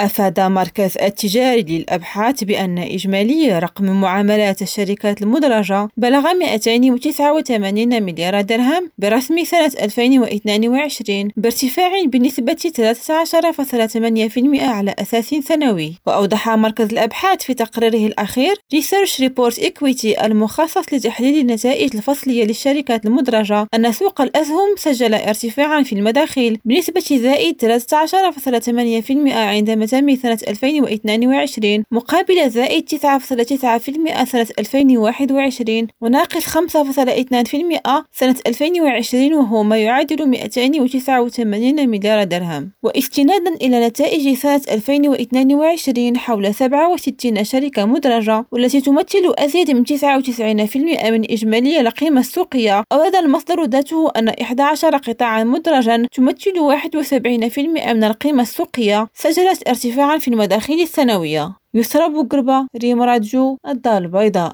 أفاد مركز التجاري للأبحاث بأن إجمالي رقم معاملات الشركات المدرجة بلغ 289 مليار درهم برسم سنة 2022 بارتفاع بنسبة 13.8% على أساس سنوي. وأوضح مركز الأبحاث في تقريره الأخير Research Report Equity المخصص لتحليل النتائج الفصلية للشركات المدرجة أن سوق الأسهم سجل ارتفاعا في المداخيل بنسبة زائد 13.8% عندما تم سنة 2022 مقابل زائد 9.9% سنة 2021 وناقص 5.2% سنة 2020 وهو ما يعادل 289 مليار درهم. واستنادا إلى نتائج سنة 2022 حول 67 شركة مدرجة والتي تمثل أزيد من 99% من إجمالي القيمة السوقية أورد المصدر ذاته أن 11 قطاعا مدرجا تمثل 71% من القيمة السوقية سجلت ارتفاعا في المداخيل السنوية يسرى بوغربا ريم راديو البيضاء.